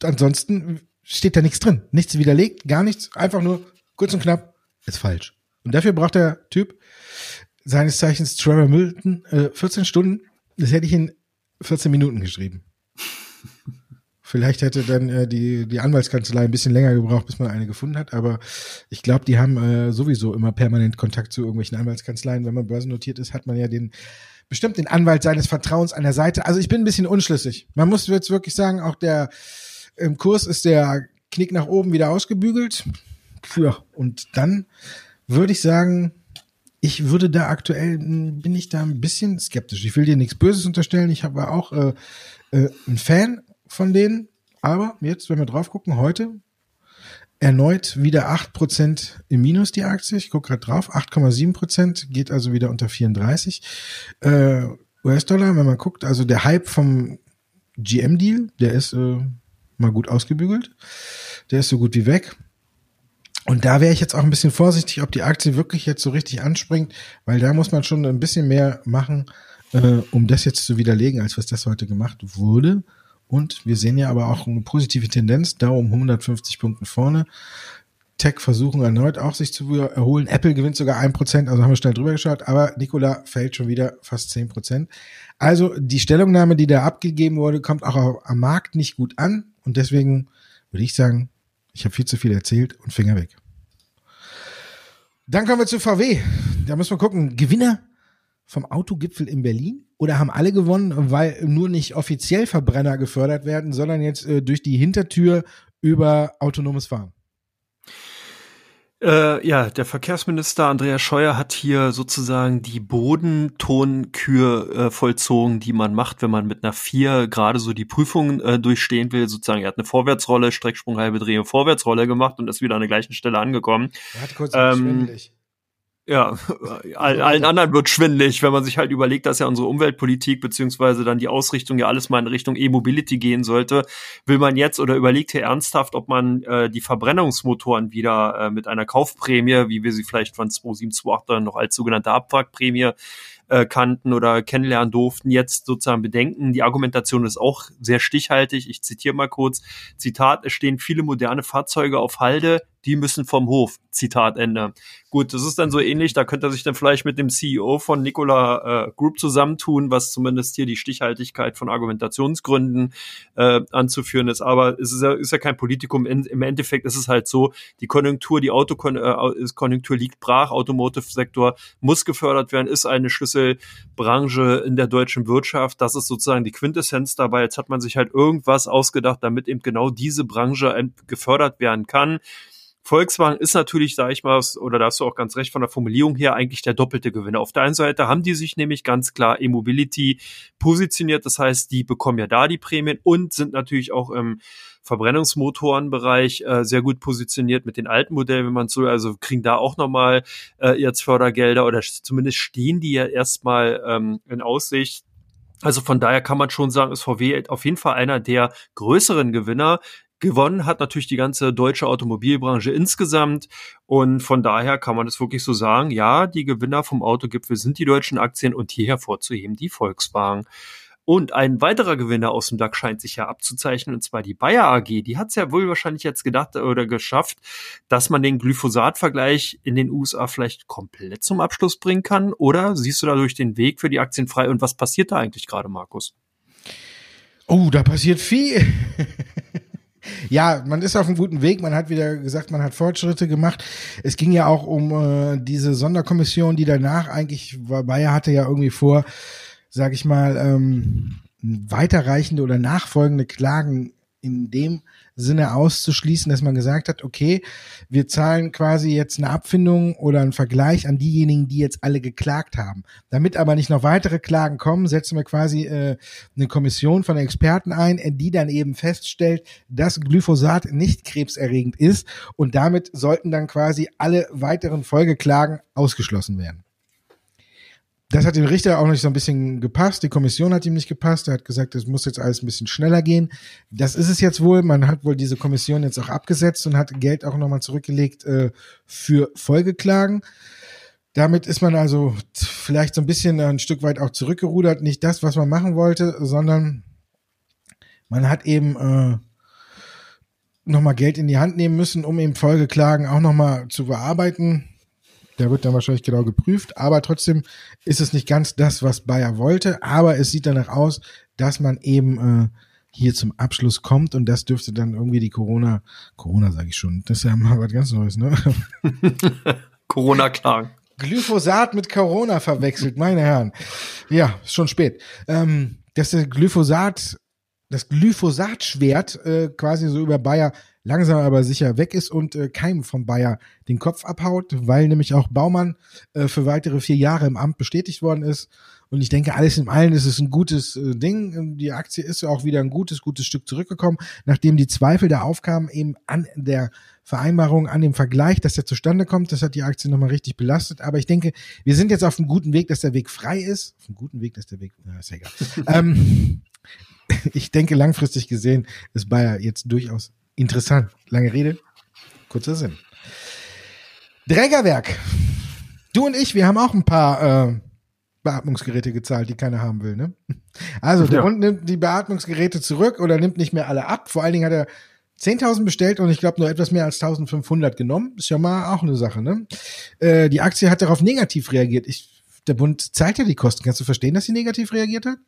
ansonsten steht da nichts drin. Nichts widerlegt, gar nichts. Einfach nur kurz und knapp, ist falsch. Und dafür braucht der Typ seines Zeichens Trevor Milton äh, 14 Stunden. Das hätte ich in 14 Minuten geschrieben. Vielleicht hätte dann äh, die, die Anwaltskanzlei ein bisschen länger gebraucht, bis man eine gefunden hat, aber ich glaube, die haben äh, sowieso immer permanent Kontakt zu irgendwelchen Anwaltskanzleien. Wenn man börsennotiert ist, hat man ja den bestimmt den Anwalt seines Vertrauens an der Seite. Also ich bin ein bisschen unschlüssig. Man muss jetzt wirklich sagen, auch der im Kurs ist der Knick nach oben wieder ausgebügelt. Ja, und dann würde ich sagen, ich würde da aktuell, bin ich da ein bisschen skeptisch. Ich will dir nichts Böses unterstellen. Ich war auch äh, äh, ein Fan von denen. Aber jetzt, wenn wir drauf gucken, heute erneut wieder 8% im Minus die Aktie. Ich gucke gerade drauf, 8,7%, geht also wieder unter 34. Äh, US-Dollar, wenn man guckt, also der Hype vom GM-Deal, der ist äh, mal gut ausgebügelt. Der ist so gut wie weg. Und da wäre ich jetzt auch ein bisschen vorsichtig, ob die Aktie wirklich jetzt so richtig anspringt, weil da muss man schon ein bisschen mehr machen, äh, um das jetzt zu widerlegen, als was das heute gemacht wurde. Und wir sehen ja aber auch eine positive Tendenz, da um 150 Punkte vorne. Tech versuchen erneut auch sich zu erholen. Apple gewinnt sogar ein Prozent, also haben wir schnell drüber geschaut, aber Nikola fällt schon wieder fast zehn Prozent. Also die Stellungnahme, die da abgegeben wurde, kommt auch am Markt nicht gut an und deswegen würde ich sagen, ich habe viel zu viel erzählt und Finger weg. Dann kommen wir zu VW. Da müssen wir gucken. Gewinner vom Autogipfel in Berlin? Oder haben alle gewonnen, weil nur nicht offiziell Verbrenner gefördert werden, sondern jetzt äh, durch die Hintertür über autonomes Fahren? Äh, ja, der Verkehrsminister Andreas Scheuer hat hier sozusagen die Bodentonkür äh, vollzogen, die man macht, wenn man mit einer vier gerade so die Prüfung äh, durchstehen will. Sozusagen, er hat eine Vorwärtsrolle, Strecksprung, halbe Drehung, Vorwärtsrolle gemacht und ist wieder an der gleichen Stelle angekommen. Er hat kurz ähm, schwindelig. Ja, allen anderen wird schwindlig, wenn man sich halt überlegt, dass ja unsere Umweltpolitik beziehungsweise dann die Ausrichtung ja alles mal in Richtung E-Mobility gehen sollte. Will man jetzt oder überlegt hier ernsthaft, ob man äh, die Verbrennungsmotoren wieder äh, mit einer Kaufprämie, wie wir sie vielleicht von 2728 noch als sogenannte Abwrackprämie äh, kannten oder kennenlernen durften, jetzt sozusagen bedenken. Die Argumentation ist auch sehr stichhaltig. Ich zitiere mal kurz. Zitat, es stehen viele moderne Fahrzeuge auf Halde, die müssen vom Hof. Zitat Ende. Gut, das ist dann so ähnlich, da könnte er sich dann vielleicht mit dem CEO von Nikola äh, Group zusammentun, was zumindest hier die Stichhaltigkeit von Argumentationsgründen äh, anzuführen ist. Aber es ist ja, ist ja kein Politikum. In, Im Endeffekt ist es halt so, die Konjunktur, die Autokonjunktur äh, liegt brach, Automotive-Sektor muss gefördert werden, ist eine Schlüsselbranche in der deutschen Wirtschaft. Das ist sozusagen die Quintessenz dabei. Jetzt hat man sich halt irgendwas ausgedacht, damit eben genau diese Branche gefördert werden kann. Volkswagen ist natürlich, sage ich mal, oder da hast du auch ganz recht von der Formulierung her, eigentlich der doppelte Gewinner. Auf der einen Seite haben die sich nämlich ganz klar E-Mobility positioniert, das heißt, die bekommen ja da die Prämien und sind natürlich auch im Verbrennungsmotorenbereich äh, sehr gut positioniert mit den alten Modellen, wenn man so, also kriegen da auch nochmal äh, jetzt Fördergelder oder zumindest stehen die ja erstmal ähm, in Aussicht. Also von daher kann man schon sagen, ist VW auf jeden Fall einer der größeren Gewinner. Gewonnen hat natürlich die ganze deutsche Automobilbranche insgesamt und von daher kann man es wirklich so sagen, ja, die Gewinner vom Autogipfel sind die deutschen Aktien und hier hervorzuheben die Volkswagen. Und ein weiterer Gewinner aus dem DAX scheint sich ja abzuzeichnen, und zwar die Bayer AG. Die hat es ja wohl wahrscheinlich jetzt gedacht oder geschafft, dass man den Glyphosat-Vergleich in den USA vielleicht komplett zum Abschluss bringen kann. Oder siehst du dadurch den Weg für die Aktien frei? Und was passiert da eigentlich gerade, Markus? Oh, da passiert viel. Ja, man ist auf einem guten Weg. Man hat wieder gesagt, man hat Fortschritte gemacht. Es ging ja auch um äh, diese Sonderkommission, die danach eigentlich, Bayer hatte ja irgendwie vor, sag ich mal, ähm, weiterreichende oder nachfolgende Klagen in dem Sinne auszuschließen, dass man gesagt hat, okay, wir zahlen quasi jetzt eine Abfindung oder einen Vergleich an diejenigen, die jetzt alle geklagt haben. Damit aber nicht noch weitere Klagen kommen, setzen wir quasi äh, eine Kommission von Experten ein, die dann eben feststellt, dass Glyphosat nicht krebserregend ist und damit sollten dann quasi alle weiteren Folgeklagen ausgeschlossen werden das hat dem Richter auch nicht so ein bisschen gepasst. Die Kommission hat ihm nicht gepasst. Er hat gesagt, es muss jetzt alles ein bisschen schneller gehen. Das ist es jetzt wohl. Man hat wohl diese Kommission jetzt auch abgesetzt und hat Geld auch nochmal zurückgelegt äh, für Folgeklagen. Damit ist man also vielleicht so ein bisschen ein Stück weit auch zurückgerudert. Nicht das, was man machen wollte, sondern man hat eben äh, nochmal Geld in die Hand nehmen müssen, um eben Folgeklagen auch nochmal zu bearbeiten der wird dann wahrscheinlich genau geprüft, aber trotzdem ist es nicht ganz das, was Bayer wollte, aber es sieht danach aus, dass man eben äh, hier zum Abschluss kommt und das dürfte dann irgendwie die Corona, Corona sage ich schon, das ist ja mal was ganz Neues, ne? Corona-Klagen. Glyphosat mit Corona verwechselt, meine Herren. Ja, ist schon spät. Ähm, dass der Glyphosat, das Glyphosat-Schwert äh, quasi so über Bayer langsam aber sicher weg ist und äh, keinem vom Bayer den Kopf abhaut, weil nämlich auch Baumann äh, für weitere vier Jahre im Amt bestätigt worden ist. Und ich denke, alles in allem ist es ein gutes äh, Ding. Die Aktie ist auch wieder ein gutes, gutes Stück zurückgekommen, nachdem die Zweifel da aufkamen, eben an der Vereinbarung, an dem Vergleich, dass der zustande kommt. Das hat die Aktie nochmal richtig belastet. Aber ich denke, wir sind jetzt auf einem guten Weg, dass der Weg frei ist. Auf einem guten Weg, dass der Weg, na, ist egal. ähm, ich denke, langfristig gesehen ist Bayer jetzt durchaus Interessant. Lange Rede, kurzer Sinn. Trägerwerk. Du und ich, wir haben auch ein paar äh, Beatmungsgeräte gezahlt, die keiner haben will. Ne? Also der ja. Hund nimmt die Beatmungsgeräte zurück oder nimmt nicht mehr alle ab. Vor allen Dingen hat er 10.000 bestellt und ich glaube nur etwas mehr als 1.500 genommen. Ist ja mal auch eine Sache. Ne? Äh, die Aktie hat darauf negativ reagiert. Ich, der Bund zahlt ja die Kosten. Kannst du verstehen, dass sie negativ reagiert hat?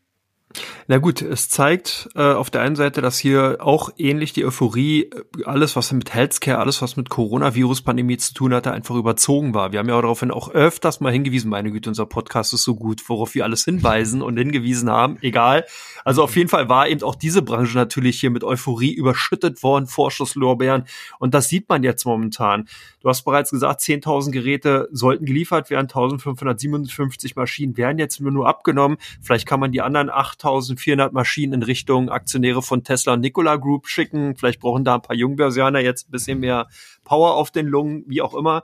Na gut, es zeigt äh, auf der einen Seite, dass hier auch ähnlich die Euphorie, äh, alles was mit Healthcare, alles was mit Coronavirus-Pandemie zu tun hatte, einfach überzogen war. Wir haben ja daraufhin auch öfters mal hingewiesen, meine Güte, unser Podcast ist so gut, worauf wir alles hinweisen und hingewiesen haben, egal. Also auf jeden Fall war eben auch diese Branche natürlich hier mit Euphorie überschüttet worden, Vorschusslorbeeren und das sieht man jetzt momentan. Du hast bereits gesagt, 10.000 Geräte sollten geliefert werden, 1.557 Maschinen werden jetzt nur abgenommen. Vielleicht kann man die anderen 8.400 Maschinen in Richtung Aktionäre von Tesla und Nikola Group schicken. Vielleicht brauchen da ein paar Jungbörsianer jetzt ein bisschen mehr Power auf den Lungen, wie auch immer.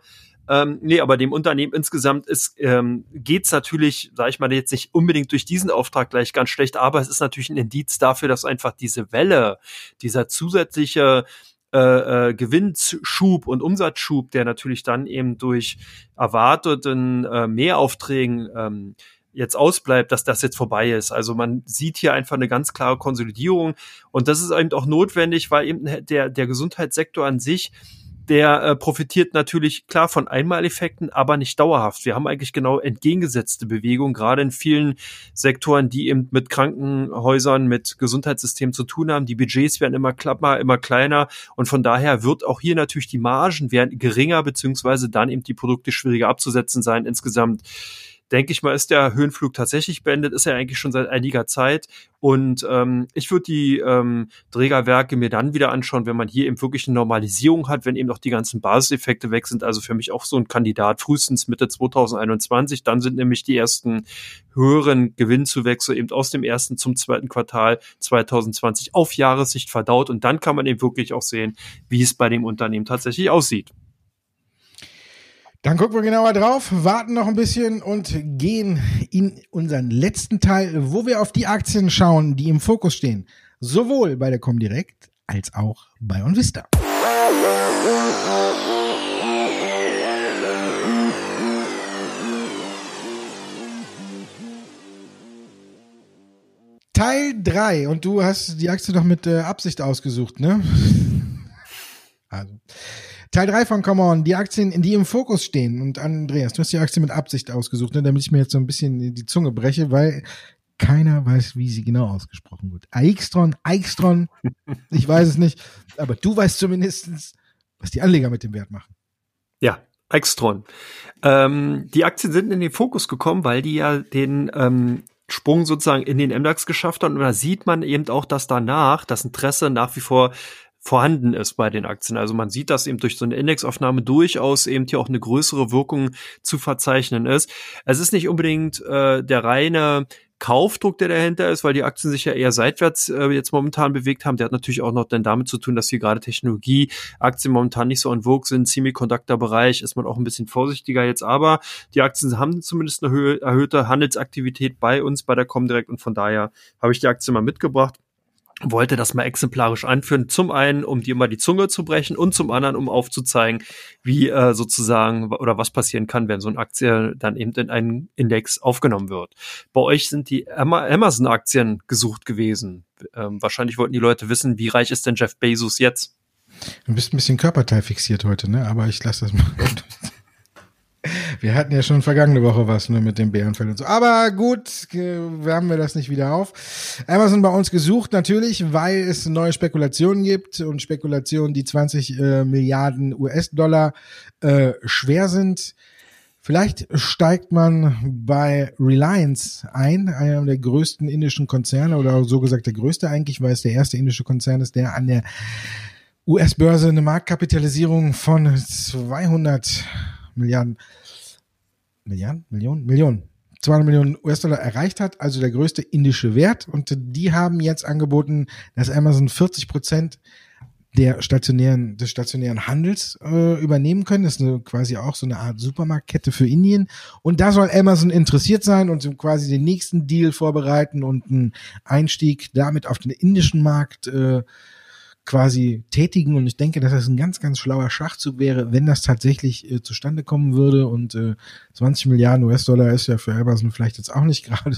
Ähm, nee, aber dem Unternehmen insgesamt ist ähm, geht's natürlich, sage ich mal, jetzt nicht unbedingt durch diesen Auftrag gleich ganz schlecht, aber es ist natürlich ein Indiz dafür, dass einfach diese Welle, dieser zusätzliche äh, äh, Gewinnschub und Umsatzschub, der natürlich dann eben durch erwarteten äh, Mehraufträgen ähm, jetzt ausbleibt, dass das jetzt vorbei ist. Also man sieht hier einfach eine ganz klare Konsolidierung und das ist eben auch notwendig, weil eben der, der Gesundheitssektor an sich der äh, profitiert natürlich klar von Einmaleffekten, aber nicht dauerhaft. Wir haben eigentlich genau entgegengesetzte Bewegungen, gerade in vielen Sektoren, die eben mit Krankenhäusern, mit Gesundheitssystemen zu tun haben. Die Budgets werden immer klapper, immer kleiner und von daher wird auch hier natürlich die Margen werden geringer, beziehungsweise dann eben die Produkte schwieriger abzusetzen sein insgesamt denke ich mal, ist der Höhenflug tatsächlich beendet, ist er eigentlich schon seit einiger Zeit. Und ähm, ich würde die ähm, Trägerwerke mir dann wieder anschauen, wenn man hier eben wirklich eine Normalisierung hat, wenn eben noch die ganzen Basiseffekte weg sind. Also für mich auch so ein Kandidat frühestens Mitte 2021. Dann sind nämlich die ersten höheren Gewinnzuwächse eben aus dem ersten zum zweiten Quartal 2020 auf Jahressicht verdaut. Und dann kann man eben wirklich auch sehen, wie es bei dem Unternehmen tatsächlich aussieht. Dann gucken wir genauer drauf, warten noch ein bisschen und gehen in unseren letzten Teil, wo wir auf die Aktien schauen, die im Fokus stehen. Sowohl bei der Comdirect als auch bei OnVista. Teil 3 und du hast die Aktie doch mit äh, Absicht ausgesucht, ne? also Teil 3 von Come On, die Aktien, die im Fokus stehen. Und Andreas, du hast die Aktie mit Absicht ausgesucht, ne, damit ich mir jetzt so ein bisschen die Zunge breche, weil keiner weiß, wie sie genau ausgesprochen wird. Aixtron, Aixtron, ich weiß es nicht, aber du weißt zumindestens, was die Anleger mit dem Wert machen. Ja, Aixtron. Ähm, die Aktien sind in den Fokus gekommen, weil die ja den ähm, Sprung sozusagen in den MDAX geschafft haben. Und da sieht man eben auch, dass danach das Interesse nach wie vor vorhanden ist bei den Aktien. Also man sieht, dass eben durch so eine Indexaufnahme durchaus eben hier auch eine größere Wirkung zu verzeichnen ist. Es ist nicht unbedingt äh, der reine Kaufdruck, der dahinter ist, weil die Aktien sich ja eher seitwärts äh, jetzt momentan bewegt haben. Der hat natürlich auch noch dann damit zu tun, dass hier gerade Technologieaktien momentan nicht so en vogue sind. Semiconductor-Bereich ist man auch ein bisschen vorsichtiger jetzt, aber die Aktien haben zumindest eine erhöhte Handelsaktivität bei uns, bei der Comdirect und von daher habe ich die Aktie mal mitgebracht wollte das mal exemplarisch anführen. Zum einen, um dir mal die Zunge zu brechen und zum anderen, um aufzuzeigen, wie äh, sozusagen oder was passieren kann, wenn so eine Aktie dann eben in einen Index aufgenommen wird. Bei euch sind die Amazon-Aktien gesucht gewesen. Ähm, wahrscheinlich wollten die Leute wissen, wie reich ist denn Jeff Bezos jetzt? Du bist ein bisschen körperteilfixiert heute, ne? Aber ich lasse das mal. Wir hatten ja schon vergangene Woche was ne, mit dem Bärenfell und so. Aber gut, wärmen wir das nicht wieder auf. Amazon bei uns gesucht natürlich, weil es neue Spekulationen gibt und Spekulationen, die 20 äh, Milliarden US-Dollar äh, schwer sind. Vielleicht steigt man bei Reliance ein, einem der größten indischen Konzerne oder so gesagt der größte eigentlich, weil es der erste indische Konzern ist, der an der US-Börse eine Marktkapitalisierung von 200 Milliarden, Milliarden, Millionen, Millionen, 200 Millionen US-Dollar erreicht hat, also der größte indische Wert. Und die haben jetzt angeboten, dass Amazon 40 Prozent der stationären, des stationären Handels äh, übernehmen können. Das ist eine, quasi auch so eine Art Supermarktkette für Indien. Und da soll Amazon interessiert sein und quasi den nächsten Deal vorbereiten und einen Einstieg damit auf den indischen Markt äh, quasi tätigen. Und ich denke, dass das ein ganz, ganz schlauer Schachzug wäre, wenn das tatsächlich äh, zustande kommen würde. Und äh, 20 Milliarden US-Dollar ist ja für Amazon vielleicht jetzt auch nicht gerade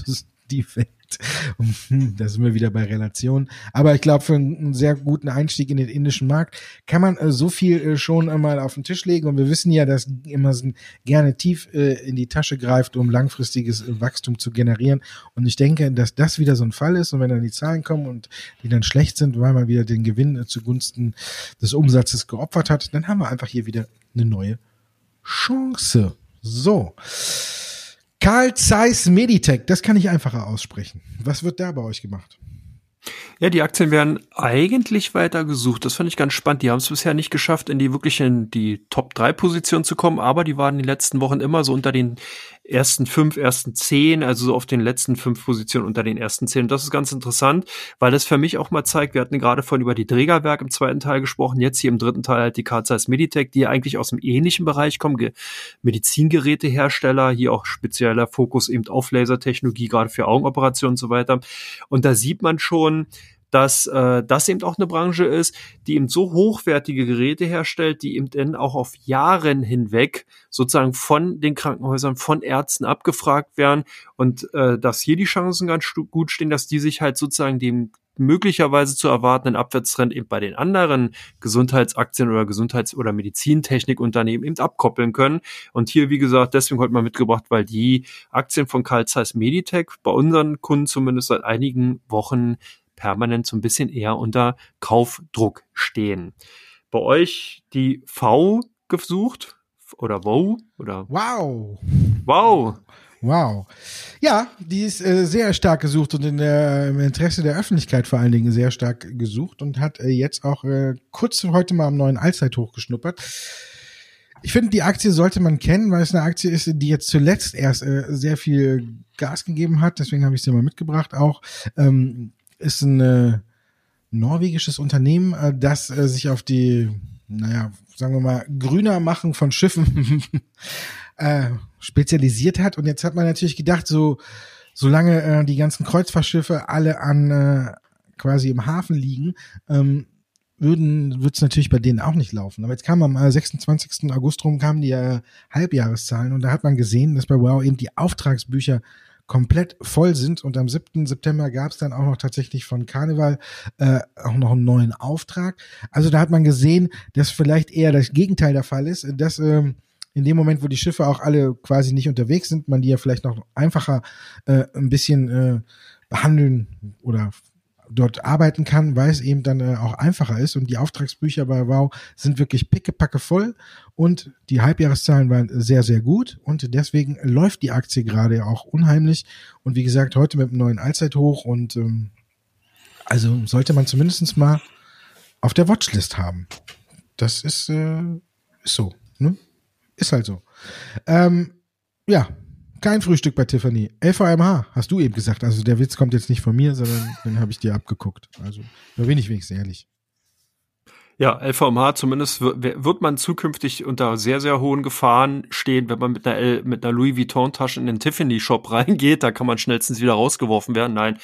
Und, hm, da sind wir wieder bei Relation. Aber ich glaube, für einen sehr guten Einstieg in den indischen Markt kann man äh, so viel äh, schon einmal auf den Tisch legen. Und wir wissen ja, dass Amazon gerne tief äh, in die Tasche greift, um langfristiges äh, Wachstum zu generieren. Und ich denke, dass das wieder so ein Fall ist. Und wenn dann die Zahlen kommen und die dann schlecht sind, weil man wieder den Gewinn äh, zugunsten des Umsatzes geopfert hat, dann haben wir einfach hier wieder eine neue Chance. So. Carl Zeiss Meditech, das kann ich einfacher aussprechen. Was wird da bei euch gemacht? Ja, die Aktien werden eigentlich weiter gesucht. Das fand ich ganz spannend. Die haben es bisher nicht geschafft, in die wirklich in die Top 3 Position zu kommen, aber die waren in den letzten Wochen immer so unter den ersten fünf, ersten zehn, also so auf den letzten fünf Positionen unter den ersten zehn. Und das ist ganz interessant, weil das für mich auch mal zeigt, wir hatten gerade von über die Trägerwerk im zweiten Teil gesprochen, jetzt hier im dritten Teil halt die Carl Meditech, die eigentlich aus dem ähnlichen Bereich kommen, Medizingerätehersteller, hier auch spezieller Fokus eben auf Lasertechnologie, gerade für Augenoperationen und so weiter. Und da sieht man schon, dass äh, das eben auch eine Branche ist, die eben so hochwertige Geräte herstellt, die eben dann auch auf Jahren hinweg sozusagen von den Krankenhäusern, von Ärzten abgefragt werden und äh, dass hier die Chancen ganz gut stehen, dass die sich halt sozusagen dem möglicherweise zu erwartenden Abwärtstrend eben bei den anderen Gesundheitsaktien oder Gesundheits- oder Medizintechnikunternehmen eben abkoppeln können. Und hier, wie gesagt, deswegen heute mal mitgebracht, weil die Aktien von Carl Zeiss Meditech bei unseren Kunden zumindest seit einigen Wochen permanent so ein bisschen eher unter Kaufdruck stehen. Bei euch die V gesucht oder Wow oder Wow. Wow. Wow. Ja, die ist äh, sehr stark gesucht und in der, im Interesse der Öffentlichkeit vor allen Dingen sehr stark gesucht und hat äh, jetzt auch äh, kurz heute mal am neuen Allzeithoch geschnuppert. Ich finde, die Aktie sollte man kennen, weil es eine Aktie ist, die jetzt zuletzt erst äh, sehr viel Gas gegeben hat. Deswegen habe ich sie mal mitgebracht. Auch ähm, ist ein äh, norwegisches Unternehmen, äh, das äh, sich auf die, naja, sagen wir mal, grüner machen von Schiffen äh, spezialisiert hat. Und jetzt hat man natürlich gedacht, so solange äh, die ganzen Kreuzfahrtschiffe alle an äh, quasi im Hafen liegen, ähm, würden wird es natürlich bei denen auch nicht laufen. Aber jetzt kam am äh, 26. August rum kamen die äh, Halbjahreszahlen und da hat man gesehen, dass bei Wow eben die Auftragsbücher komplett voll sind. Und am 7. September gab es dann auch noch tatsächlich von Karneval äh, auch noch einen neuen Auftrag. Also da hat man gesehen, dass vielleicht eher das Gegenteil der Fall ist, dass ähm, in dem Moment, wo die Schiffe auch alle quasi nicht unterwegs sind, man die ja vielleicht noch einfacher äh, ein bisschen äh, behandeln oder dort arbeiten kann, weil es eben dann äh, auch einfacher ist. Und die Auftragsbücher bei Wow sind wirklich pickepacke voll und die Halbjahreszahlen waren sehr, sehr gut. Und deswegen läuft die Aktie gerade auch unheimlich. Und wie gesagt, heute mit einem neuen Allzeithoch und ähm, also sollte man zumindestens mal auf der Watchlist haben. Das ist, äh, ist so. Ne? Ist halt so. Ähm, ja, kein Frühstück bei Tiffany. LVMH, hast du eben gesagt. Also der Witz kommt jetzt nicht von mir, sondern den habe ich dir abgeguckt. Also da bin ich wenigstens ehrlich. Ja, LVMH zumindest wird man zukünftig unter sehr, sehr hohen Gefahren stehen, wenn man mit einer, L mit einer Louis Vuitton-Tasche in den Tiffany-Shop reingeht. Da kann man schnellstens wieder rausgeworfen werden. Nein,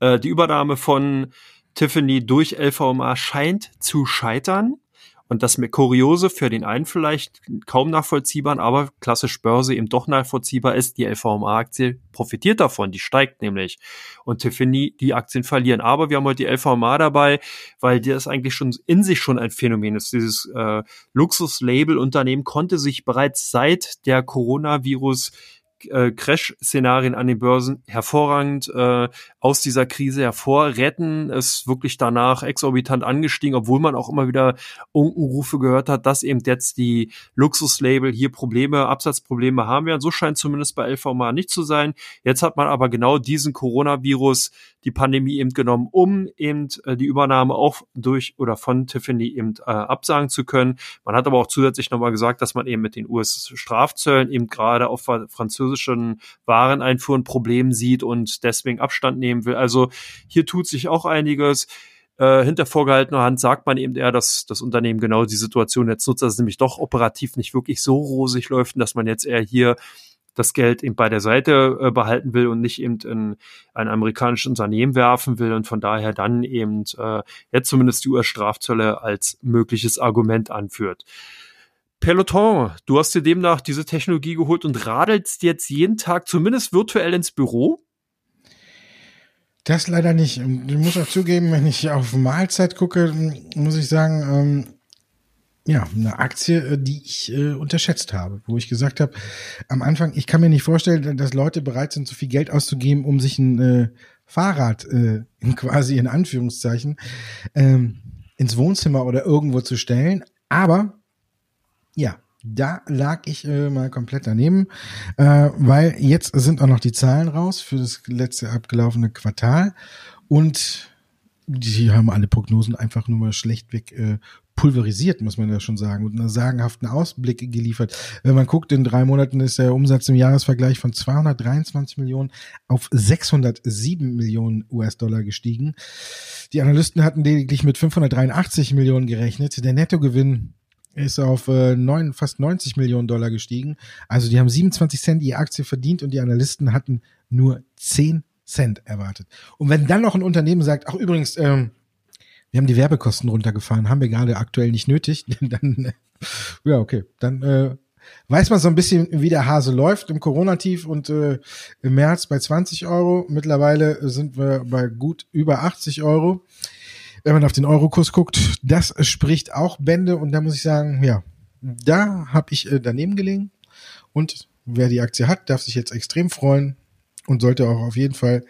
äh, die Übernahme von Tiffany durch LVMH scheint zu scheitern. Und das Kuriose für den einen vielleicht kaum nachvollziehbar, aber klassisch Börse eben doch nachvollziehbar ist, die LVMA-Aktie profitiert davon, die steigt nämlich. Und Tiffany, die Aktien verlieren. Aber wir haben heute die LVMA dabei, weil ist eigentlich schon in sich schon ein Phänomen ist. Dieses äh, Luxus-Label-Unternehmen konnte sich bereits seit der Coronavirus äh, Crash-Szenarien an den Börsen hervorragend äh, aus dieser Krise hervorretten. Es wirklich danach exorbitant angestiegen, obwohl man auch immer wieder Unkenrufe gehört hat, dass eben jetzt die Luxuslabel hier Probleme, Absatzprobleme haben werden. So scheint zumindest bei LVMA nicht zu sein. Jetzt hat man aber genau diesen Coronavirus, die Pandemie eben genommen, um eben äh, die Übernahme auch durch oder von Tiffany eben äh, absagen zu können. Man hat aber auch zusätzlich nochmal gesagt, dass man eben mit den US-Strafzöllen eben gerade auf französischen Wareneinfuhren Problem sieht und deswegen Abstand nehmen will. Also hier tut sich auch einiges äh, hinter vorgehaltener Hand sagt man eben eher, dass das Unternehmen genau die Situation jetzt nutzt, dass es nämlich doch operativ nicht wirklich so rosig läuft und dass man jetzt eher hier das Geld eben bei der Seite äh, behalten will und nicht eben in ein amerikanisches Unternehmen werfen will und von daher dann eben äh, jetzt zumindest die US-Strafzölle als mögliches Argument anführt. Peloton, du hast dir demnach diese Technologie geholt und radelst jetzt jeden Tag zumindest virtuell ins Büro? Das leider nicht. Ich muss auch zugeben, wenn ich auf Mahlzeit gucke, muss ich sagen, ähm, ja, eine Aktie, äh, die ich äh, unterschätzt habe, wo ich gesagt habe, am Anfang, ich kann mir nicht vorstellen, dass Leute bereit sind, so viel Geld auszugeben, um sich ein äh, Fahrrad äh, quasi in Anführungszeichen ähm, ins Wohnzimmer oder irgendwo zu stellen. Aber ja, da lag ich äh, mal komplett daneben, äh, weil jetzt sind auch noch die Zahlen raus für das letzte abgelaufene Quartal und die haben alle Prognosen einfach nur mal schlechtweg äh, pulverisiert, muss man ja schon sagen, und einen sagenhaften Ausblick geliefert. Wenn man guckt, in drei Monaten ist der Umsatz im Jahresvergleich von 223 Millionen auf 607 Millionen US-Dollar gestiegen. Die Analysten hatten lediglich mit 583 Millionen gerechnet. Der Nettogewinn ist auf äh, neun, fast 90 Millionen Dollar gestiegen. Also die haben 27 Cent die Aktie verdient und die Analysten hatten nur 10 Cent erwartet. Und wenn dann noch ein Unternehmen sagt, ach übrigens, ähm, wir haben die Werbekosten runtergefahren, haben wir gerade aktuell nicht nötig, dann, ja, okay, dann äh, weiß man so ein bisschen, wie der Hase läuft im Corona-Tief und äh, im März bei 20 Euro. Mittlerweile sind wir bei gut über 80 Euro. Wenn man auf den Eurokurs guckt, das spricht auch Bände und da muss ich sagen, ja, da habe ich äh, daneben gelegen und wer die Aktie hat, darf sich jetzt extrem freuen und sollte auch auf jeden Fall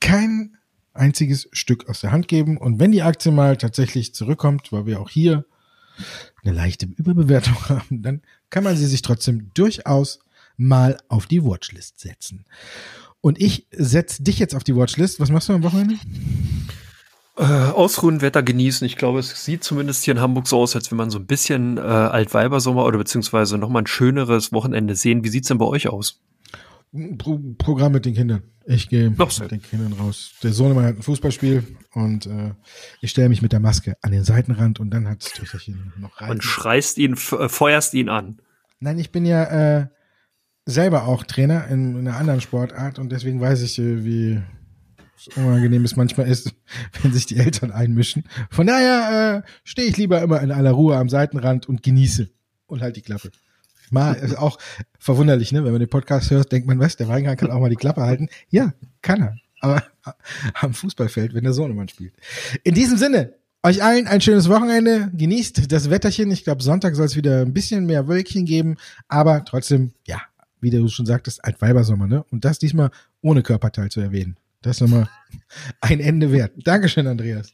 kein einziges Stück aus der Hand geben. Und wenn die Aktie mal tatsächlich zurückkommt, weil wir auch hier eine leichte Überbewertung haben, dann kann man sie sich trotzdem durchaus mal auf die Watchlist setzen. Und ich setze dich jetzt auf die Watchlist. Was machst du am Wochenende? Äh, ausruhen, Wetter genießen. Ich glaube, es sieht zumindest hier in Hamburg so aus, als wenn man so ein bisschen äh, Altweibersommer oder beziehungsweise nochmal ein schöneres Wochenende sehen. Wie sieht's denn bei euch aus? Pro Programm mit den Kindern. Ich gehe mit den Kindern raus. Der Sohnemann hat ein Fußballspiel und äh, ich stelle mich mit der Maske an den Seitenrand und dann hat das Töchterchen noch rein. Und schreist ihn, äh, feuerst ihn an. Nein, ich bin ja äh, selber auch Trainer in, in einer anderen Sportart und deswegen weiß ich, äh, wie unangenehm es manchmal ist, wenn sich die Eltern einmischen. Von daher äh, stehe ich lieber immer in aller Ruhe am Seitenrand und genieße und halt die Klappe. Mal ist auch verwunderlich, ne? Wenn man den Podcast hört, denkt man, was, der Weingang kann auch mal die Klappe halten. Ja, kann er. Aber am Fußballfeld, wenn der Sohnemann spielt. In diesem Sinne, euch allen ein schönes Wochenende. Genießt das Wetterchen. Ich glaube, Sonntag soll es wieder ein bisschen mehr Wölkchen geben. Aber trotzdem, ja, wie du schon sagtest, ein Weibersommer, ne? Und das diesmal ohne Körperteil zu erwähnen. Das ist nochmal ein Ende wert. Dankeschön, Andreas.